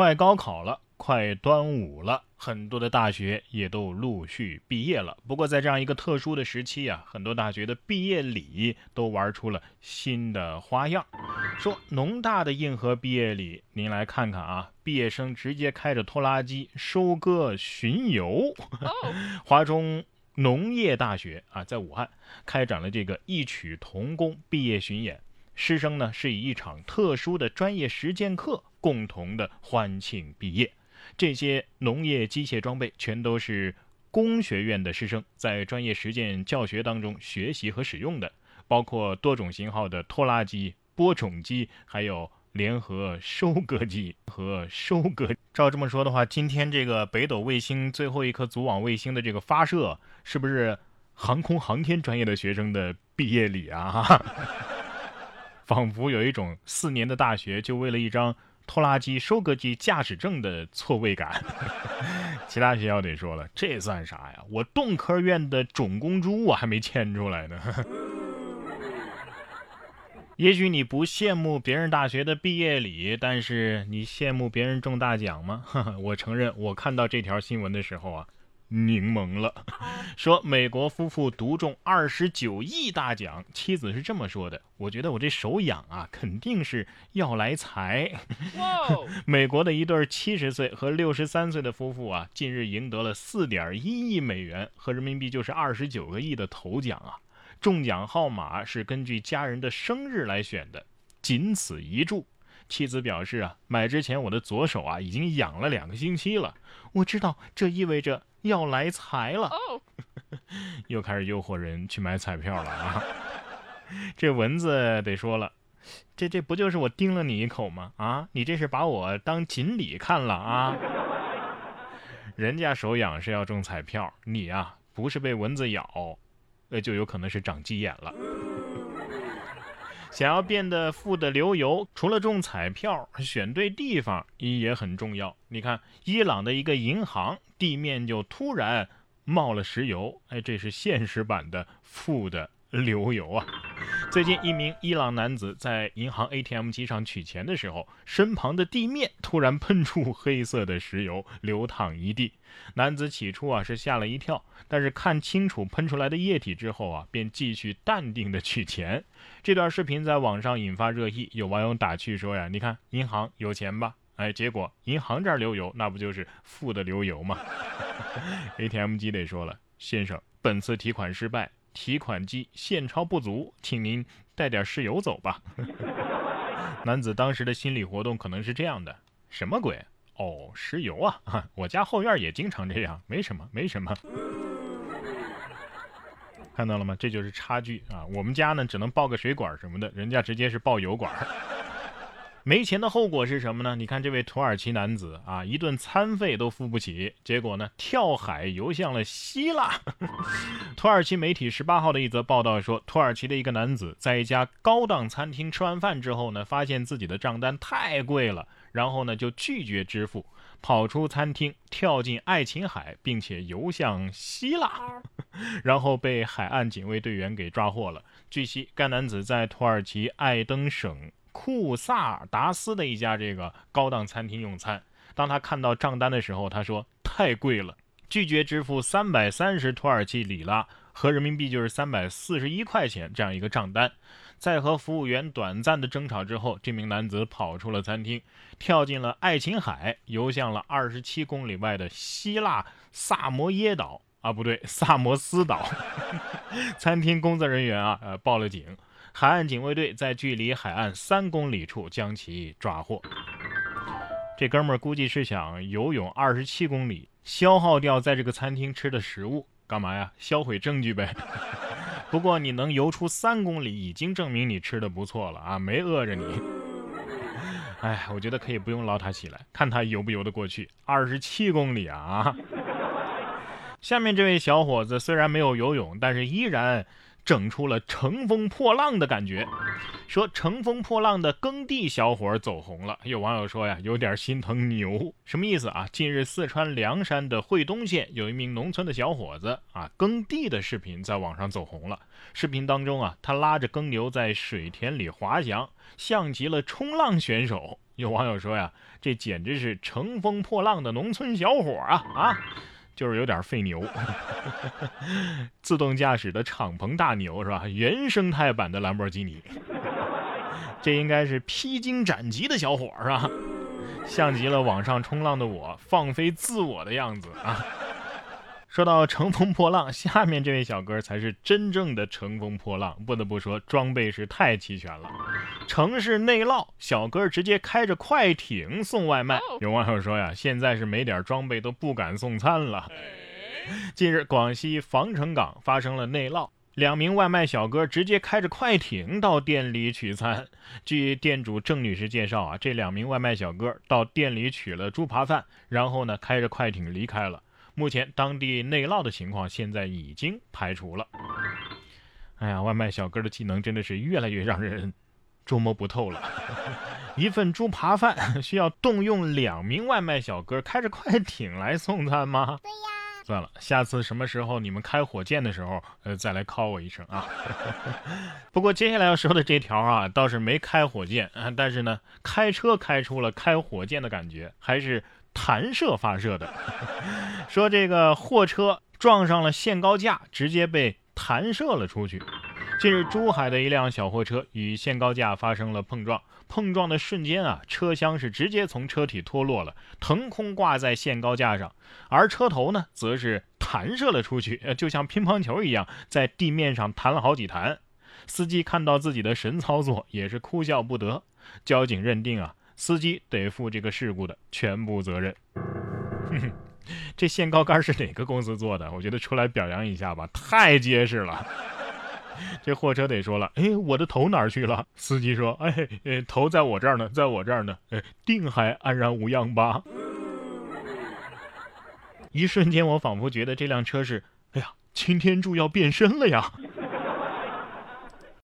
快高考了，快端午了，很多的大学也都陆续毕业了。不过在这样一个特殊的时期啊，很多大学的毕业礼都玩出了新的花样。说农大的硬核毕业礼，您来看看啊，毕业生直接开着拖拉机收割巡游。华中农业大学啊，在武汉开展了这个异曲同工毕业巡演。师生呢是以一场特殊的专业实践课共同的欢庆毕业。这些农业机械装备全都是工学院的师生在专业实践教学当中学习和使用的，包括多种型号的拖拉机、播种机，还有联合收割机和收割。照这么说的话，今天这个北斗卫星最后一颗组网卫星的这个发射，是不是航空航天专业的学生的毕业礼啊？仿佛有一种四年的大学就为了一张拖拉机收割机驾驶证的错位感。其他学校得说了，这算啥呀？我动科院的种公猪我还没牵出来呢。也许你不羡慕别人大学的毕业礼，但是你羡慕别人中大奖吗？我承认，我看到这条新闻的时候啊。柠檬了，说美国夫妇独中二十九亿大奖，妻子是这么说的。我觉得我这手痒啊，肯定是要来财。美国的一对七十岁和六十三岁的夫妇啊，近日赢得了四点一亿美元，合人民币就是二十九个亿的头奖啊！中奖号码是根据家人的生日来选的，仅此一注。妻子表示啊，买之前我的左手啊已经痒了两个星期了。我知道这意味着。要来财了，又开始诱惑人去买彩票了啊！这蚊子得说了，这这不就是我叮了你一口吗？啊，你这是把我当锦鲤看了啊？人家手痒是要中彩票，你啊不是被蚊子咬，呃就有可能是长鸡眼了。想要变得富得流油，除了中彩票，选对地方也很重要。你看，伊朗的一个银行地面就突然冒了石油，哎，这是现实版的富的流油啊。最近，一名伊朗男子在银行 ATM 机上取钱的时候，身旁的地面突然喷出黑色的石油，流淌一地。男子起初啊是吓了一跳，但是看清楚喷出来的液体之后啊，便继续淡定的取钱。这段视频在网上引发热议，有网友打趣说呀：“你看银行有钱吧？哎，结果银行这儿流油，那不就是富的流油吗？”ATM 机得说了，先生，本次提款失败。提款机现钞不足，请您带点石油走吧。男子当时的心理活动可能是这样的：什么鬼？哦，石油啊！我家后院也经常这样，没什么，没什么。看到了吗？这就是差距啊！我们家呢，只能爆个水管什么的，人家直接是报油管。没钱的后果是什么呢？你看这位土耳其男子啊，一顿餐费都付不起，结果呢，跳海游向了希腊。土耳其媒体十八号的一则报道说，土耳其的一个男子在一家高档餐厅吃完饭之后呢，发现自己的账单太贵了，然后呢就拒绝支付，跑出餐厅，跳进爱琴海，并且游向希腊，然后被海岸警卫队员给抓获了。据悉，该男子在土耳其爱登省。库萨尔达斯的一家这个高档餐厅用餐，当他看到账单的时候，他说太贵了，拒绝支付三百三十土耳其里拉，合人民币就是三百四十一块钱这样一个账单。在和服务员短暂的争吵之后，这名男子跑出了餐厅，跳进了爱琴海，游向了二十七公里外的希腊萨摩耶岛啊，不对，萨摩斯岛。餐厅工作人员啊，呃，报了警。海岸警卫队在距离海岸三公里处将其抓获。这哥们儿估计是想游泳二十七公里，消耗掉在这个餐厅吃的食物，干嘛呀？销毁证据呗。不过你能游出三公里，已经证明你吃的不错了啊，没饿着你。哎，我觉得可以不用捞他起来，看他游不游得过去。二十七公里啊啊！下面这位小伙子虽然没有游泳，但是依然。整出了乘风破浪的感觉，说乘风破浪的耕地小伙走红了。有网友说呀，有点心疼牛，什么意思啊？近日四川凉山的惠东县有一名农村的小伙子啊，耕地的视频在网上走红了。视频当中啊，他拉着耕牛在水田里滑翔，像极了冲浪选手。有网友说呀，这简直是乘风破浪的农村小伙啊啊！就是有点费牛，自动驾驶的敞篷大牛是吧？原生态版的兰博基尼，这应该是披荆斩棘的小伙是吧？像极了网上冲浪的我放飞自我的样子啊！说到乘风破浪，下面这位小哥才是真正的乘风破浪。不得不说，装备是太齐全了。城市内涝，小哥直接开着快艇送外卖。有网友说呀，现在是没点装备都不敢送餐了。近日，广西防城港发生了内涝，两名外卖小哥直接开着快艇到店里取餐。据店主郑女士介绍啊，这两名外卖小哥到店里取了猪扒饭，然后呢，开着快艇离开了。目前当地内涝的情况现在已经排除了。哎呀，外卖小哥的技能真的是越来越让人捉摸不透了。一份猪扒饭需要动用两名外卖小哥开着快艇来送餐吗？对呀。算了，下次什么时候你们开火箭的时候，呃，再来 call 我一声啊。不过接下来要说的这条啊，倒是没开火箭啊，但是呢，开车开出了开火箭的感觉，还是。弹射发射的，说这个货车撞上了限高架，直接被弹射了出去。近日，珠海的一辆小货车与限高架发生了碰撞，碰撞的瞬间啊，车厢是直接从车体脱落了，腾空挂在限高架上，而车头呢，则是弹射了出去，就像乒乓球一样，在地面上弹了好几弹。司机看到自己的神操作，也是哭笑不得。交警认定啊。司机得负这个事故的全部责任。这限高杆是哪个公司做的？我觉得出来表扬一下吧，太结实了。这货车得说了，哎，我的头哪去了？司机说，哎，头在我这儿呢，在我这儿呢，哎，定还安然无恙吧？一瞬间，我仿佛觉得这辆车是，哎呀，擎天柱要变身了呀！